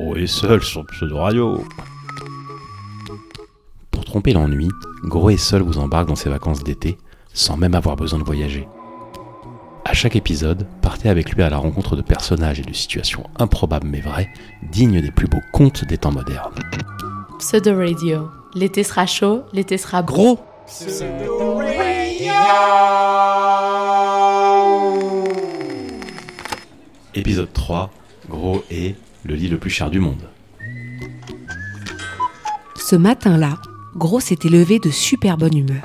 Gros est seul sur Pseudo Radio. Pour tromper l'ennui, Gros et seul vous embarque dans ses vacances d'été sans même avoir besoin de voyager. À chaque épisode, partez avec lui à la rencontre de personnages et de situations improbables mais vraies, dignes des plus beaux contes des temps modernes. Pseudo Radio. L'été sera chaud, l'été sera beau. Gros Épisode 3, Gros est le lit le plus cher du monde. Ce matin-là, Gros s'était levé de super bonne humeur.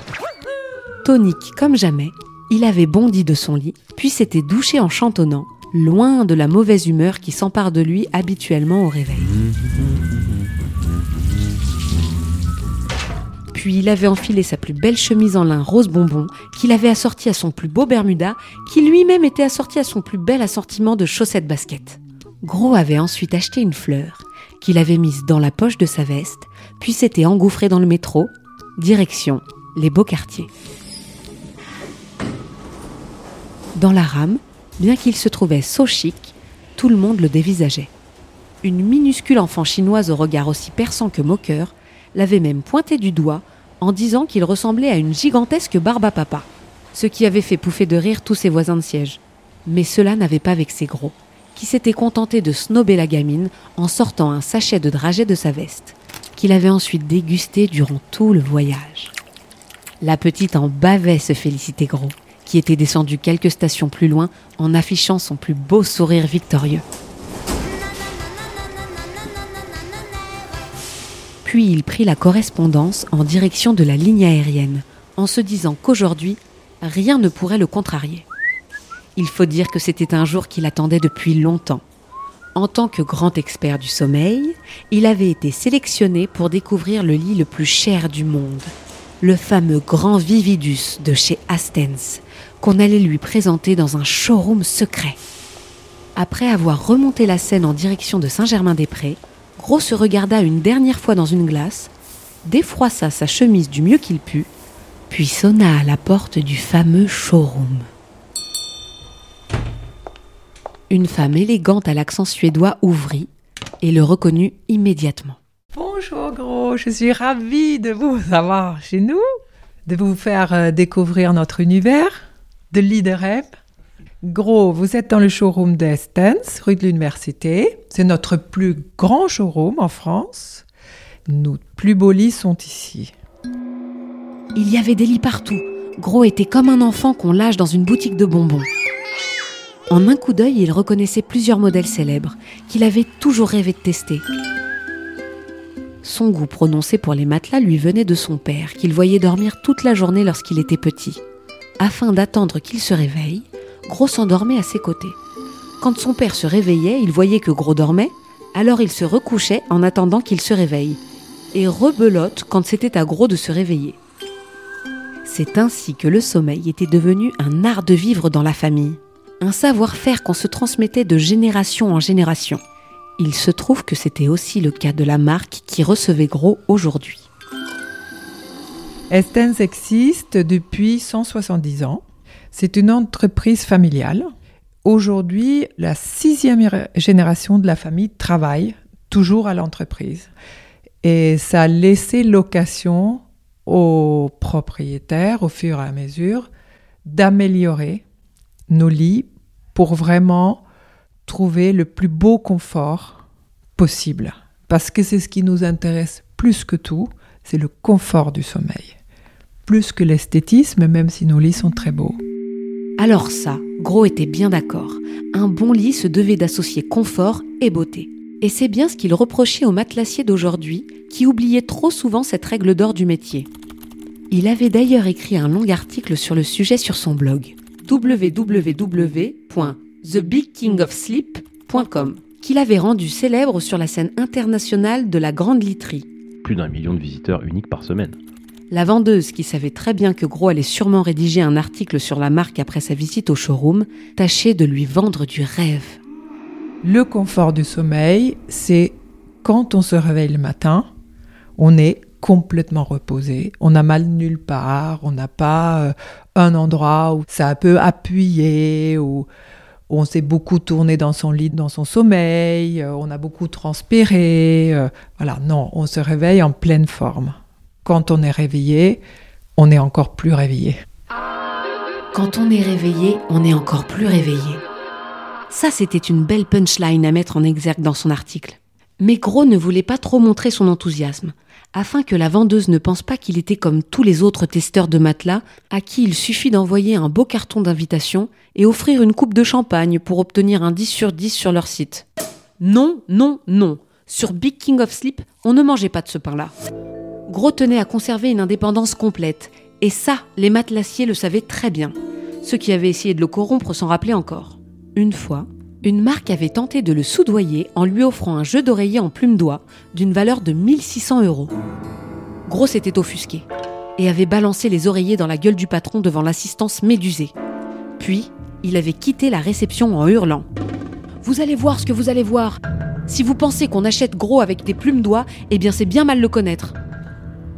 Tonique comme jamais, il avait bondi de son lit, puis s'était douché en chantonnant, loin de la mauvaise humeur qui s'empare de lui habituellement au réveil. Puis il avait enfilé sa plus belle chemise en lin rose bonbon, qu'il avait assortie à son plus beau Bermuda, qui lui-même était assorti à son plus bel assortiment de chaussettes basket. Gros avait ensuite acheté une fleur, qu'il avait mise dans la poche de sa veste, puis s'était engouffré dans le métro, direction les beaux quartiers. Dans la rame, bien qu'il se trouvait so chic, tout le monde le dévisageait. Une minuscule enfant chinoise au regard aussi perçant que moqueur l'avait même pointé du doigt en disant qu'il ressemblait à une gigantesque barbe à papa, ce qui avait fait pouffer de rire tous ses voisins de siège. Mais cela n'avait pas vexé Gros, qui s'était contenté de snober la gamine en sortant un sachet de dragée de sa veste, qu'il avait ensuite dégusté durant tout le voyage. La petite en bavait se féliciter Gros, qui était descendu quelques stations plus loin en affichant son plus beau sourire victorieux. Puis il prit la correspondance en direction de la ligne aérienne, en se disant qu'aujourd'hui, rien ne pourrait le contrarier. Il faut dire que c'était un jour qu'il attendait depuis longtemps. En tant que grand expert du sommeil, il avait été sélectionné pour découvrir le lit le plus cher du monde, le fameux Grand Vividus de chez Astens, qu'on allait lui présenter dans un showroom secret. Après avoir remonté la scène en direction de Saint-Germain-des-Prés, Gros se regarda une dernière fois dans une glace, défroissa sa chemise du mieux qu'il put, puis sonna à la porte du fameux showroom. Une femme élégante à l'accent suédois ouvrit et le reconnut immédiatement. Bonjour gros, je suis ravie de vous avoir chez nous, de vous faire euh, découvrir notre univers de lit de rêve. Gros, vous êtes dans le showroom d'Estens, rue de l'Université. C'est notre plus grand showroom en France. Nos plus beaux lits sont ici. Il y avait des lits partout. Gros était comme un enfant qu'on lâche dans une boutique de bonbons. En un coup d'œil, il reconnaissait plusieurs modèles célèbres qu'il avait toujours rêvé de tester. Son goût prononcé pour les matelas lui venait de son père, qu'il voyait dormir toute la journée lorsqu'il était petit. Afin d'attendre qu'il se réveille, Gros s'endormait à ses côtés. Quand son père se réveillait, il voyait que Gros dormait, alors il se recouchait en attendant qu'il se réveille, et rebelote quand c'était à Gros de se réveiller. C'est ainsi que le sommeil était devenu un art de vivre dans la famille, un savoir-faire qu'on se transmettait de génération en génération. Il se trouve que c'était aussi le cas de la marque qui recevait Gros aujourd'hui. Estens existe depuis 170 ans. C'est une entreprise familiale. Aujourd'hui, la sixième génération de la famille travaille toujours à l'entreprise. Et ça a laissé l'occasion aux propriétaires, au fur et à mesure, d'améliorer nos lits pour vraiment trouver le plus beau confort possible. Parce que c'est ce qui nous intéresse plus que tout, c'est le confort du sommeil. Plus que l'esthétisme, même si nos lits sont très beaux. Alors ça, Gros était bien d'accord. Un bon lit se devait d'associer confort et beauté. Et c'est bien ce qu'il reprochait aux matelassiers d'aujourd'hui, qui oubliaient trop souvent cette règle d'or du métier. Il avait d'ailleurs écrit un long article sur le sujet sur son blog www.thebigkingofsleep.com qu'il avait rendu célèbre sur la scène internationale de la Grande Literie. Plus d'un million de visiteurs uniques par semaine. La vendeuse, qui savait très bien que Gros allait sûrement rédiger un article sur la marque après sa visite au showroom, tâchait de lui vendre du rêve. Le confort du sommeil, c'est quand on se réveille le matin, on est complètement reposé, on n'a mal nulle part, on n'a pas euh, un endroit où ça peut appuyer ou on s'est beaucoup tourné dans son lit, dans son sommeil, euh, on a beaucoup transpiré. euh, voilà, non, on se réveille en pleine forme. Quand on est réveillé, on est encore plus réveillé. Quand on est réveillé, on est encore plus réveillé. Ça, c'était une belle punchline à mettre en exergue dans son article. Mais Gros ne voulait pas trop montrer son enthousiasme, afin que la vendeuse ne pense pas qu'il était comme tous les autres testeurs de matelas, à qui il suffit d'envoyer un beau carton d'invitation et offrir une coupe de champagne pour obtenir un 10 sur 10 sur leur site. Non, non, non. Sur Big King of Sleep, on ne mangeait pas de ce pain-là. Gros tenait à conserver une indépendance complète, et ça, les matelassiers le savaient très bien. Ceux qui avaient essayé de le corrompre s'en rappelaient encore. Une fois, une marque avait tenté de le soudoyer en lui offrant un jeu d'oreiller en plume d'oie d'une valeur de 1600 euros. Gros s'était offusqué et avait balancé les oreillers dans la gueule du patron devant l'assistance médusée. Puis, il avait quitté la réception en hurlant. Vous allez voir ce que vous allez voir. Si vous pensez qu'on achète gros avec des plumes d'oie, eh bien c'est bien mal le connaître.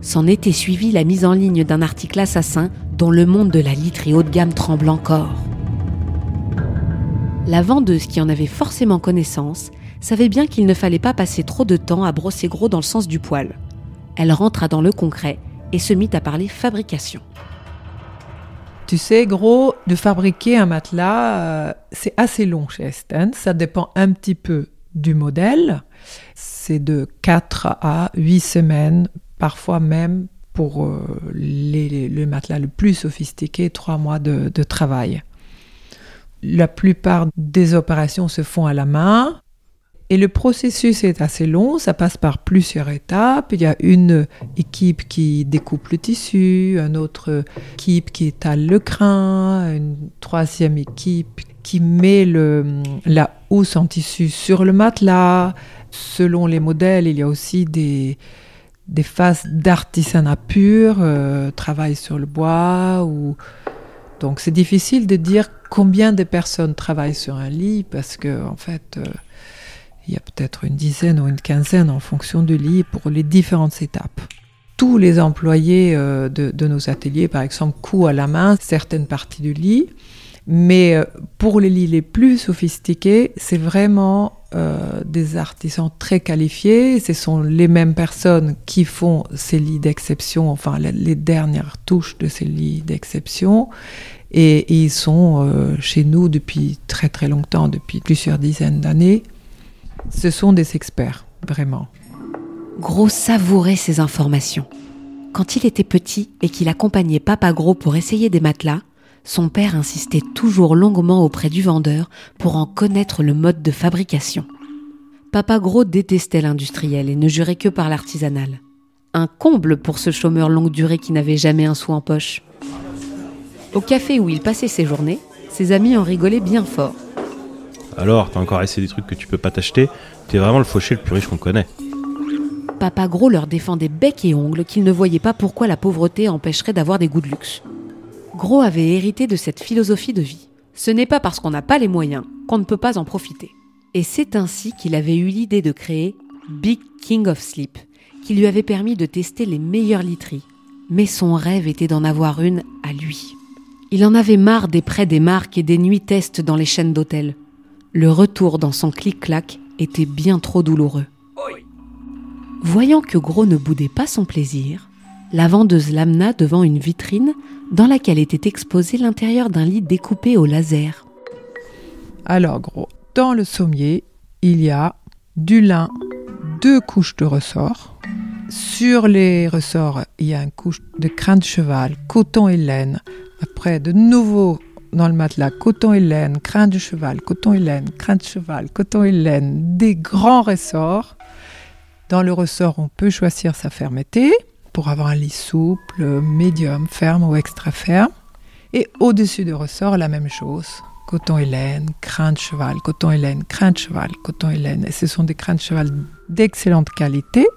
S'en était suivi la mise en ligne d'un article assassin dont le monde de la literie haut de gamme tremble encore. La vendeuse qui en avait forcément connaissance savait bien qu'il ne fallait pas passer trop de temps à brosser gros dans le sens du poil. Elle rentra dans le concret et se mit à parler fabrication. Tu sais, gros, de fabriquer un matelas, euh, c'est assez long chez Esten. Ça dépend un petit peu du modèle. C'est de 4 à 8 semaines, parfois même pour euh, le matelas le plus sophistiqué, 3 mois de travail. La plupart des opérations se font à la main. Et le processus est assez long, ça passe par plusieurs étapes. Il y a une équipe qui découpe le tissu, une autre équipe qui étale le crin, une troisième équipe qui met la housse en tissu sur le matelas. Selon les modèles, il y a aussi des, des phases d'artisanat pur, euh, travail sur le bois. Ou... Donc c'est difficile de dire combien de personnes travaillent sur un lit parce que en fait, euh, il y a peut-être une dizaine ou une quinzaine en fonction du lit pour les différentes étapes tous les employés euh, de, nos ateliers, par exemple, couent à la main certaines parties du lit. Mais euh, pour les lits les plus sophistiqués, c'est vraiment euh, des artisans très qualifiés. Ce sont les mêmes personnes qui font ces lits d'exception, enfin les, dernières touches de ces lits d'exception. Et, et ils sont euh, chez nous depuis très très longtemps, depuis plusieurs dizaines d'années. Ce sont des experts, vraiment. Gros savourait ces informations. Quand il était petit et qu'il accompagnait Papa Gros pour essayer des matelas, son père insistait toujours longuement auprès du vendeur pour en connaître le mode de fabrication. Papa Gros détestait l'industriel et ne jurait que par l'artisanal. Un comble pour ce chômeur longue durée qui n'avait jamais un sou en poche. Au café où il passait ses journées, ses amis en rigolaient bien fort. Alors, t'as encore essayé des trucs que tu peux pas t'acheter? T'es vraiment le fauché le plus riche qu'on connaît. Papa Gros leur défendait bec et ongles qu'il ne voyait pas pourquoi la pauvreté empêcherait d'avoir des goûts de luxe. Gros avait hérité de cette philosophie de vie. Ce n'est pas parce qu'on n'a pas les moyens qu'on ne peut pas en profiter. Et c'est ainsi qu'il avait eu l'idée de créer Big King of Sleep, qui lui avait permis de tester les meilleures literies. Mais son rêve était d'en avoir une à lui. Il en avait marre des prêts des marques et des nuits tests dans les chaînes d'hôtels. Le retour dans son clic-clac était bien trop douloureux. Voyant que Gros ne boudait pas son plaisir, la vendeuse l'amena devant une vitrine dans laquelle était exposé l'intérieur d'un lit découpé au laser. Alors, gros, dans le sommier, il y a du lin, deux couches de ressorts. Sur les ressorts, il y a une couche de crin de cheval, coton et laine. Après, de nouveau dans le matelas, coton et laine, crin de cheval, coton et laine, crin de cheval, coton et laine, des grands ressorts. Dans le ressort, on peut choisir sa fermeté pour avoir un lit souple, médium, ferme ou extra ferme. Et au-dessus du ressort, la même chose. Coton et laine, crin de cheval, coton et laine, crin de cheval, coton et laine. Et ce sont des crins de cheval d'excellente qualité,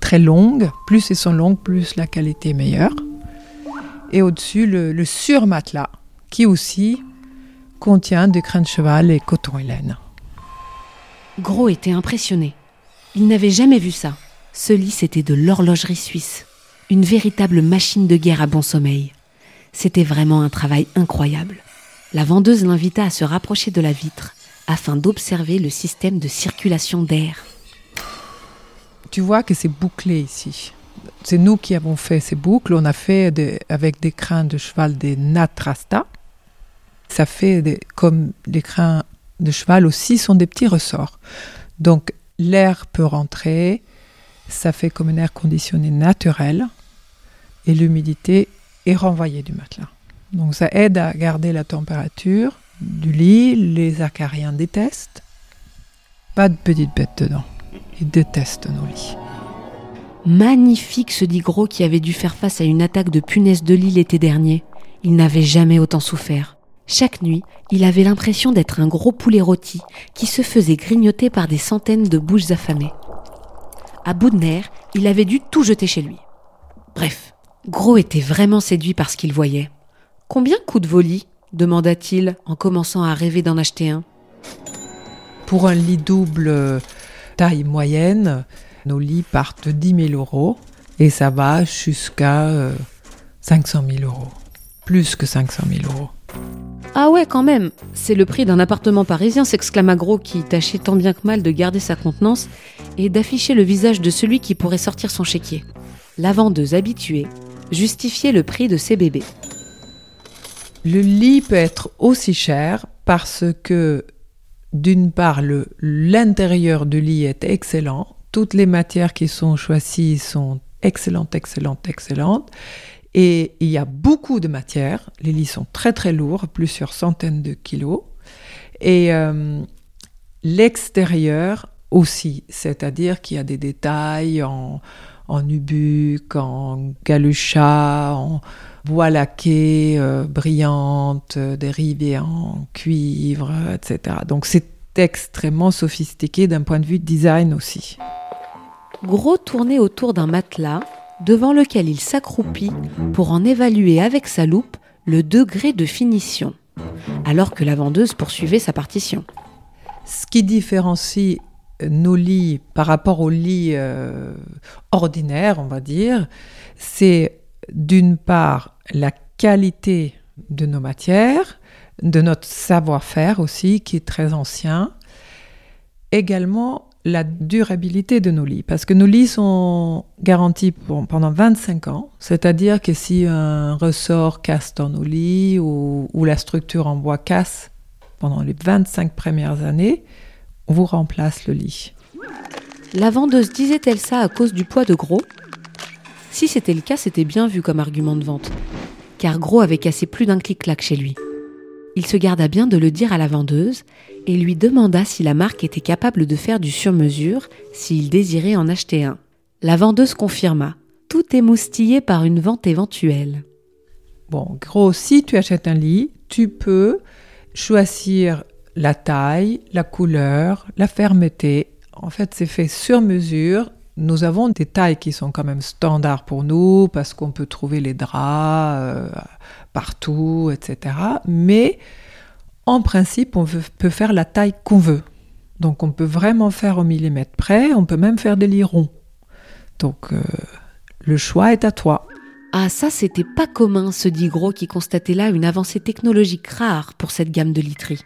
très longues. Plus elles sont longues, plus la qualité est meilleure. Et au-dessus, le, le surmatelas, qui aussi contient du crin de cheval et coton et laine. Gros était impressionné. Il n'avait jamais vu ça. Ce lit, c'était de l'horlogerie suisse. Une véritable machine de guerre à bon sommeil. C'était vraiment un travail incroyable. La vendeuse l'invita à se rapprocher de la vitre afin d'observer le système de circulation d'air. Tu vois que c'est bouclé ici. C'est nous qui avons fait ces boucles. On a fait avec des crins de cheval des natrasta. Ça fait comme les crins de cheval aussi sont des petits ressorts. Donc l'air peut rentrer, ça fait comme un air conditionné naturel et l'humidité est renvoyée du matelas. Donc ça aide à garder la température du lit. Les acariens détestent. Pas de petites bêtes dedans. Ils détestent nos lits. Magnifique se dit Gros qui avait dû faire face à une attaque de punaise de lit l'été dernier. Il n'avait jamais autant souffert. Chaque nuit, il avait l'impression d'être un gros poulet rôti qui se faisait grignoter par des centaines de bouches affamées. À bout de nerfs, il avait dû tout jeter chez lui. Bref, Gros était vraiment séduit par ce qu'il voyait. Combien coûte vos lits demanda-t-il en commençant à rêver d'en acheter un. Pour un lit double euh, taille moyenne, nos lits partent de 10 000 euros et ça va jusqu'à 500 euh, 000 euros. Plus que 500 000 euros. Ah ouais, quand même. C'est le prix d'un appartement parisien, s'exclama Gros qui tâchait tant bien que mal de garder sa contenance et d'afficher le visage de celui qui pourrait sortir son chéquier. La vendeuse habituée justifiait le prix de ses bébés. Le lit peut être aussi cher parce que, d'une part, l'intérieur du lit est excellent. Toutes les matières qui sont choisies sont excellentes, excellentes, excellentes. Et il y a beaucoup de matières. Les lits sont très très lourds, plusieurs centaines de kilos. Et euh, l'extérieur aussi, c'est-à-dire qu'il y a des détails en, en nubuck, en galucha, en bois laqué, euh, brillante, euh, dérivée en cuivre, etc. Donc c'est extrêmement sophistiqué d'un point de vue design aussi. Gros tournait autour d'un matelas devant lequel il s'accroupit pour en évaluer avec sa loupe le degré de finition, alors que la vendeuse poursuivait sa partition. Ce qui différencie nos lits par rapport aux lits euh, ordinaires, on va dire, c'est d'une part la qualité de nos matières, de notre savoir-faire aussi, qui est très ancien, également la durabilité de nos lits, parce que nos lits sont garantis pendant 25 ans, c'est-à-dire que si un ressort casse dans nos lits ou, ou, la structure en bois casse pendant les 25 premières années, on vous remplace le lit. La vendeuse disait-elle ça à cause du poids de Gros? Si c'était le cas, c'était bien vu comme argument de vente, car Gros avait cassé plus d'un clic-clac chez lui. Il se garda bien de le dire à la vendeuse et lui demanda si la marque était capable de faire du sur-mesure s'il désirait en acheter un. La vendeuse confirma, tout émoustillé par une vente éventuelle. Bon, gros, si tu achètes un lit, tu peux choisir la taille, la couleur, la fermeté. En fait, c'est fait sur mesure. Nous avons des tailles qui sont quand même standards pour nous parce qu'on peut trouver les draps euh, partout, etc. Mais en principe, on peut faire la taille qu'on veut. Donc on peut vraiment faire au millimètre près, on peut même faire des lits ronds. Donc euh, le choix est à toi. Ah ça c'était pas commun, se dit Gros qui constatait là une avancée technologique rare pour cette gamme de literie.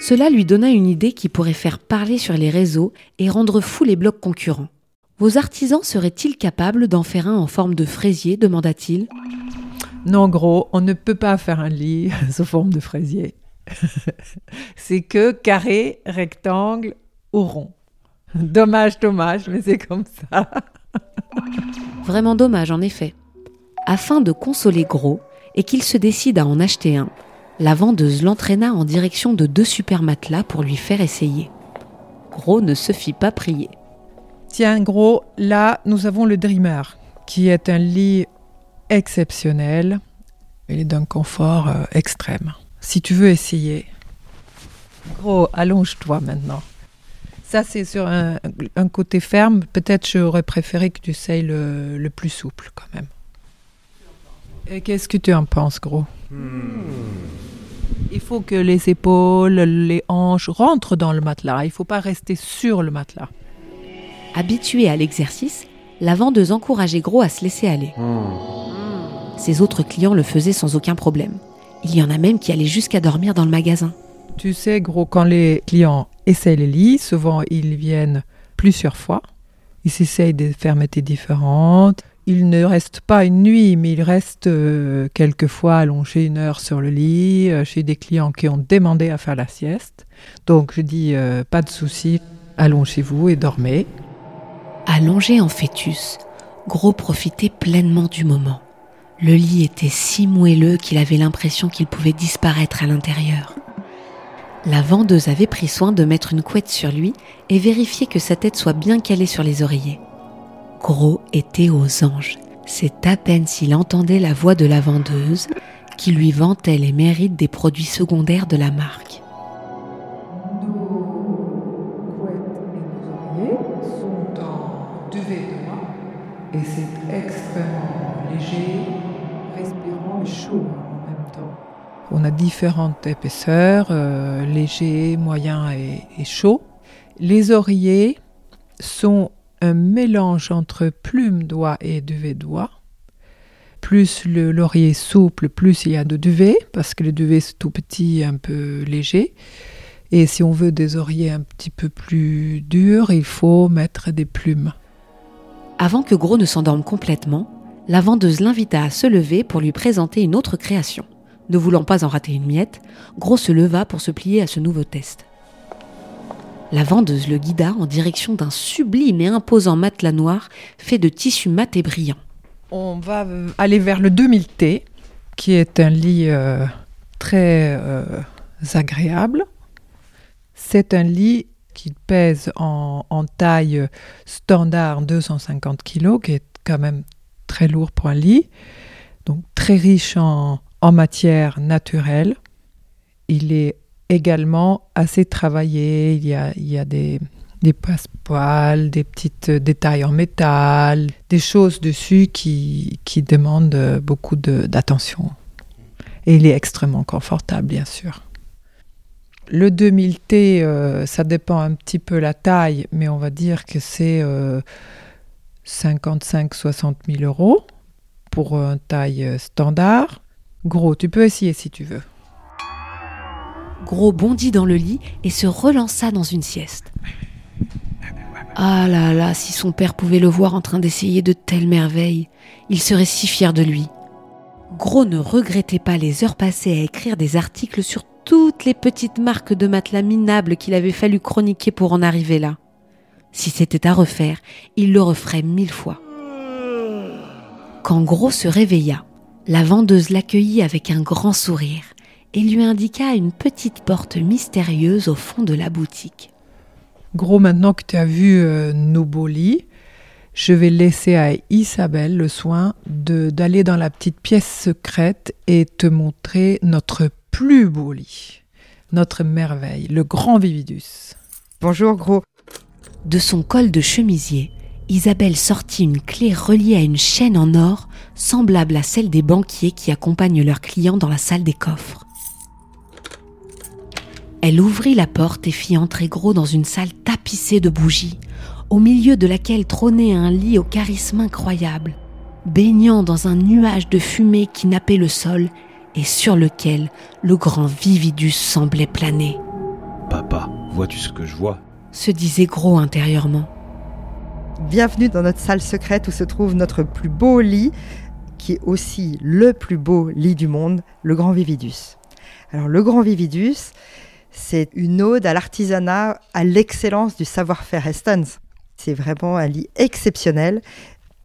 Cela lui donna une idée qui pourrait faire parler sur les réseaux et rendre fou les blocs concurrents. Vos artisans seraient-ils capables d'en faire un en forme de fraisier demanda-t-il. Non, gros, on ne peut pas faire un lit sous forme de fraisier. c'est que carré, rectangle ou rond. Dommage, dommage, mais c'est comme ça. Vraiment dommage, en effet. Afin de consoler Gros et qu'il se décide à en acheter un, la vendeuse l'entraîna en direction de deux super matelas pour lui faire essayer. Gros ne se fit pas prier. Tiens, Gros, là, nous avons le Dreamer, qui est un lit exceptionnel. Il est d'un confort euh, extrême. Si tu veux essayer, gros, allonge-toi maintenant. Ça, c'est sur un, côté ferme. Peut-être j'aurais préféré que tu essayes le, le, plus souple quand même. Et qu'est-ce que tu en penses, gros? Hmm. Il faut que les épaules, les hanches rentrent dans le matelas. Il ne faut pas rester sur le matelas. Habitué à l'exercice, la vendeuse encourageait Gros à se laisser aller. Hmm. Ses autres clients le faisaient sans aucun problème. Il y en a même qui allaient jusqu'à dormir dans le magasin. Tu sais, gros, quand les clients essayent les lits, souvent ils viennent plusieurs fois. Ils essayent de fermetures différentes. Ils ne restent pas une nuit, mais ils restent euh, quelquefois allongés une heure sur le lit, euh, chez des clients qui ont demandé à faire la sieste. Donc je dis, euh, pas de souci, allongez-vous et dormez. Allongé en fœtus, Gros profitait pleinement du moment. Le lit était si moelleux qu'il avait l'impression qu'il pouvait disparaître à l'intérieur. La vendeuse avait pris soin de mettre une couette sur lui et vérifier que sa tête soit bien calée sur les oreillers. Gros était aux anges. C'est à peine s'il entendait la voix de la vendeuse qui lui vantait les mérites des produits secondaires de la marque. Et c'est extrêmement léger, respirant et chaud en même temps. On a différentes épaisseurs, euh, léger, moyen et, et chaud. Les oreillers sont un mélange entre plume d'oie et duvet d'oie. Plus le laurier souple, plus il y a de duvet, parce que le duvet c'est tout petit, un peu léger. Et si on veut des oreillers un petit peu plus durs, il faut mettre des plumes. Avant que Gros ne s'endorme complètement, la vendeuse l'invita à se lever pour lui présenter une autre création. Ne voulant pas en rater une miette, Gros se leva pour se plier à ce nouveau test. La vendeuse le guida en direction d'un sublime et imposant matelas noir fait de tissu mat et brillant. On va euh, aller vers le 2000T, qui est un lit euh, très euh, agréable. C'est un lit qui pèse en, en taille standard 250 kg, qui est quand même très lourd pour un lit. Donc très riche en, en matière naturelle. Il est également assez travaillé. Il y a, il y a des, des passepoils, des petites détails en métal, des choses dessus qui, qui demandent beaucoup de- d'attention. Et il est extrêmement confortable, bien sûr. Le 2000T, euh, ça dépend un petit peu la taille, mais on va dire que c'est 55-60 000 euros pour une taille standard. Gros, tu peux essayer si tu veux. Gros bondit dans le lit et se relança dans une sieste. Ah là là, si son père pouvait le voir en train d'essayer de telles merveilles, il serait si fier de lui. Gros ne regrettait pas les heures passées à écrire des articles sur toutes les petites marques de matelas minables qu'il avait fallu chroniquer pour en arriver là. Si c'était à refaire, il le referait mille fois. Quand Gros se réveilla, la vendeuse l'accueillit avec un grand sourire et lui indiqua une petite porte mystérieuse au fond de la boutique. Gros, maintenant que tu as vu euh, nos beaux lits, je vais laisser à Isabelle le soin de d'aller dans la petite pièce secrète et te montrer notre plus beau lit, notre merveille, le grand Vividus. Bonjour gros. De son col de chemisier, Isabelle sortit une clé reliée à une chaîne en or semblable à celle des banquiers qui accompagnent leurs clients dans la salle des coffres. Elle ouvrit la porte et fit entrer Gros dans une salle tapissée de bougies, au milieu de laquelle trônait un lit au charisme incroyable, baignant dans un nuage de fumée qui nappait le sol et sur lequel le grand Vividus semblait planer, Papa, vois-tu ce que je vois? Se disait Gros intérieurement. Bienvenue dans notre salle secrète où se trouve notre plus beau lit, qui est aussi le plus beau lit du monde, le Grand Vividus. Alors le Grand Vividus, c'est une ode à l'artisanat, à l'excellence du savoir-faire Heston. C'est vraiment un lit exceptionnel.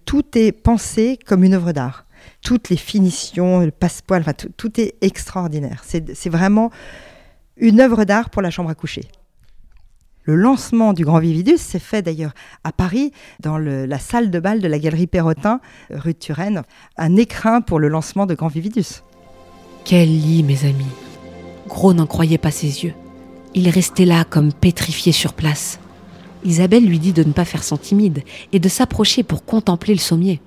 Tout est pensé comme une œuvre d'art. Toutes les finitions, le passepoil, enfin, tout, tout est extraordinaire. C'est vraiment une œuvre d'art pour la chambre à coucher. Le lancement du Grand Vividus s'est fait d'ailleurs à Paris, dans le- la salle de bal de la galerie Perrotin, rue de Turenne. Un écrin pour le lancement de Grand Vividus. Quel lit, mes amis Gros n'en croyait pas ses yeux. Il restait là comme pétrifié sur place. Isabelle lui dit de ne pas faire son timide et de s'approcher pour contempler le sommier.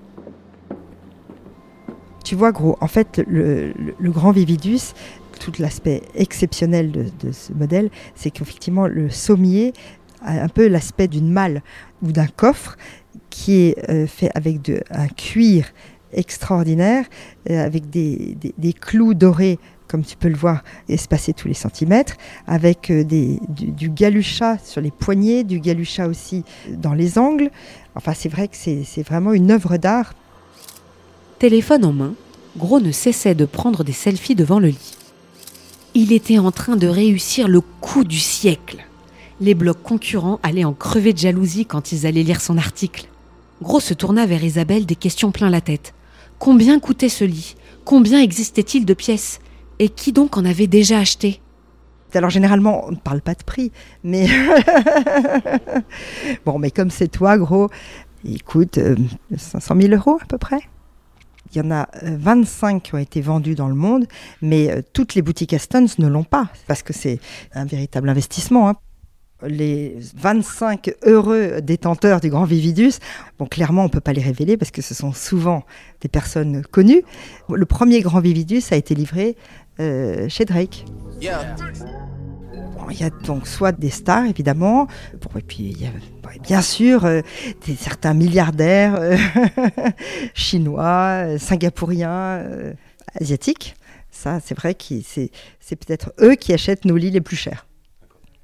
Tu vois, gros, en fait, le, le- le Grand Vividus, tout l'aspect exceptionnel de, ce modèle, c'est qu'effectivement, le sommier a un peu l'aspect d'une malle ou d'un coffre qui est euh, fait avec un cuir extraordinaire, euh, avec des, clous dorés comme tu peux le voir, espacé tous les centimètres, avec euh, du, du galuchat sur les poignets, du galuchat aussi dans les angles. Enfin, c'est vrai que c'est vraiment une œuvre d'art. Téléphone en main, Gros ne cessait de prendre des selfies devant le lit. Il était en train de réussir le coup du siècle. Les blogs concurrents allaient en crever de jalousie quand ils allaient lire son article. Gros se tourna vers Isabelle des questions plein la tête. Combien coûtait ce lit? Combien existait-il de pièces? Et qui donc en avait déjà acheté? Alors généralement, on ne parle pas de prix, mais bon, mais comme c'est toi, gros, il coûte euh, 500 000 euros à peu près? Il y en a euh, 25 qui ont été vendus dans le monde, mais euh, toutes les boutiques Astons ne l'ont pas, parce que c'est un véritable investissement. hein. Les 25 heureux détenteurs du Grand Vividus, bon, clairement, on ne peut pas les révéler parce que ce sont souvent des personnes connues. Le premier Grand Vividus a été livré euh, chez Drake. Il y a donc soit des stars, évidemment, et puis il y a et bien sûr euh, certains milliardaires euh, chinois, euh, singapouriens, asiatiques. Ça, c'est vrai que c'est peut-être eux qui achètent nos lits les plus chers.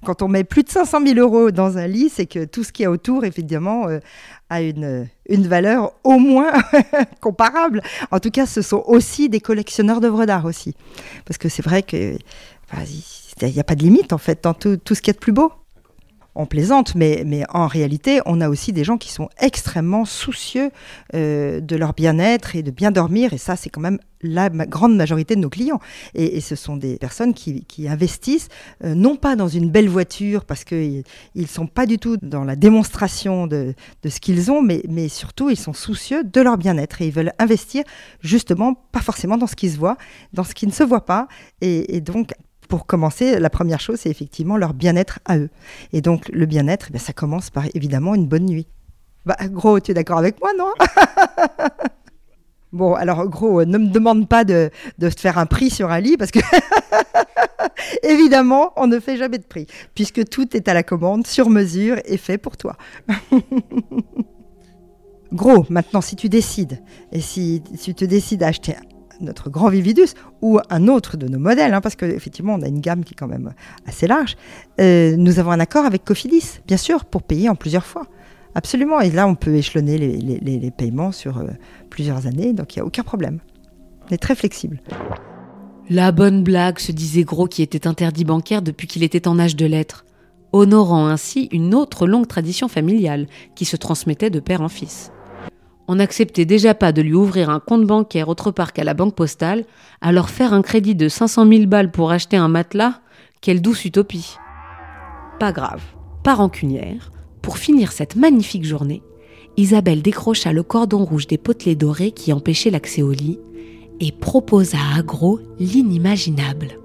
Quand on met plus de 500 000 euros dans un lit, c'est que tout ce qu'il y a autour, évidemment, a une, une valeur au moins comparable. En tout cas, ce sont aussi des collectionneurs d'œuvres d'art aussi. Parce que c'est vrai que enfin, il n'y a pas de limite, en fait, dans tout, ce qu'il y a de plus beau. On plaisante, mais, mais en réalité, on a aussi des gens qui sont extrêmement soucieux euh, de leur bien-être et de bien dormir. Et ça, c'est quand même la grande majorité de nos clients. Et, ce sont des personnes qui, qui investissent, euh, non pas dans une belle voiture, parce qu'ils ne sont pas du tout dans la démonstration de, de ce qu'ils ont, mais, mais surtout, ils sont soucieux de leur bien-être. Et ils veulent investir, justement, pas forcément dans ce qui se voit, dans ce qui ne se voit pas. Et donc, pour commencer, la première chose, c'est effectivement leur bien-être à eux. Et donc, le bien-être, eh ça commence par évidemment une bonne nuit. Bah, gros, tu es d'accord avec moi, non? Bon, alors, gros, ne me demande pas de, te faire un prix sur un lit, parce que, évidemment, on ne fait jamais de prix, puisque tout est à la commande, sur mesure et fait pour toi. gros, maintenant, si tu décides, et si, si tu décides à acheter notre grand Vividus ou un autre de nos modèles, hein, parce qu'effectivement, on a une gamme qui est quand même assez large, euh, nous avons un accord avec Cofidis, bien sûr, pour payer en plusieurs fois. Absolument. Et là, on peut échelonner les, paiements sur euh, plusieurs années, donc il n'y a aucun problème. On est très flexible. La bonne blague, se disait Gros qui était interdit bancaire depuis qu'il était en âge de lettres, honorant ainsi une autre longue tradition familiale qui se transmettait de père en fils. On n'acceptait déjà pas de lui ouvrir un compte bancaire autre part qu'à la banque postale, alors faire un crédit de 500 000 balles pour acheter un matelas, quelle douce utopie. Pas grave, pas rancunière, pour finir cette magnifique journée, Isabelle décrocha le cordon rouge des potelets dorés qui empêchaient l'accès au lit et proposa à Gros l'inimaginable.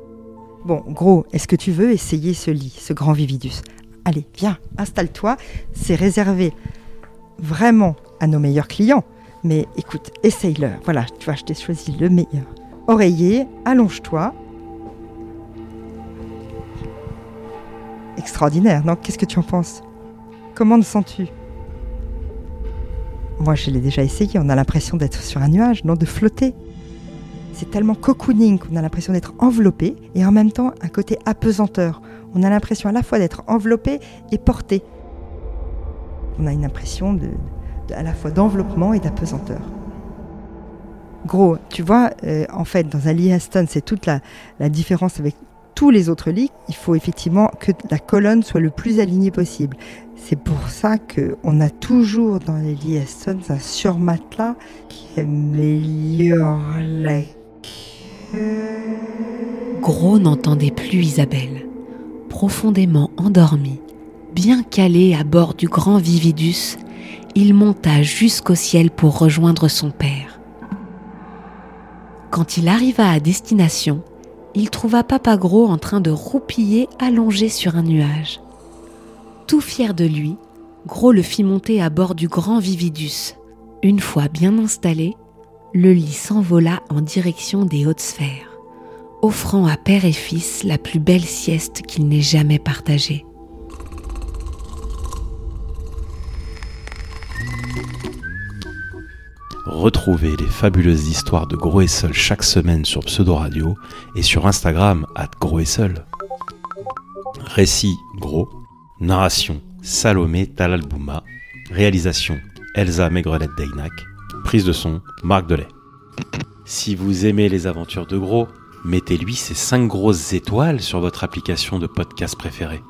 Bon, gros, est-ce que tu veux essayer ce lit, ce grand Vividus? Allez, viens, installe-toi. C'est réservé vraiment à nos meilleurs clients. Mais écoute, essaye-le. Voilà, tu vois, je t'ai choisi le meilleur. Oreiller, allonge-toi. Extraordinaire, non? Qu'est-ce que tu en penses? Comment te sens-tu? Moi, je l'ai déjà essayé. On a l'impression d'être sur un nuage, non? De flotter. C'est tellement cocooning qu'on a l'impression d'être enveloppé et en même temps un côté apesanteur. On a l'impression à la fois d'être enveloppé et porté. On a une impression de, de- à la fois d'enveloppement et d'apesanteur. Gros, tu vois, euh, en fait, dans un lit Aston, c'est toute la, la différence avec tous les autres lits. Il faut effectivement que la colonne soit le plus alignée possible. C'est pour ça qu'on a toujours dans les lits Aston un surmatelas qui améliore la Gros n'entendait plus Isabelle. Profondément endormi, bien calé à bord du grand Vividus, il monta jusqu'au ciel pour rejoindre son père. Quand il arriva à destination, il trouva Papa Gros en train de roupiller allongé sur un nuage. Tout fier de lui, Gros le fit monter à bord du grand Vividus. Une fois bien installé, le lit s'envola en direction des hautes sphères, offrant à père et fils la plus belle sieste qu'il n'ait jamais partagée. Retrouvez les fabuleuses histoires de Gros et Seul chaque semaine sur Pseudo Radio et sur Instagram at Gros et Seul. Récit Gros, narration Salomé Talalbouma, réalisation Elsa Maigrelette Deynac, prise de son Marc Delay. Si vous aimez les aventures de Gros, mettez-lui ces 5 grosses étoiles sur votre application de podcast préférée.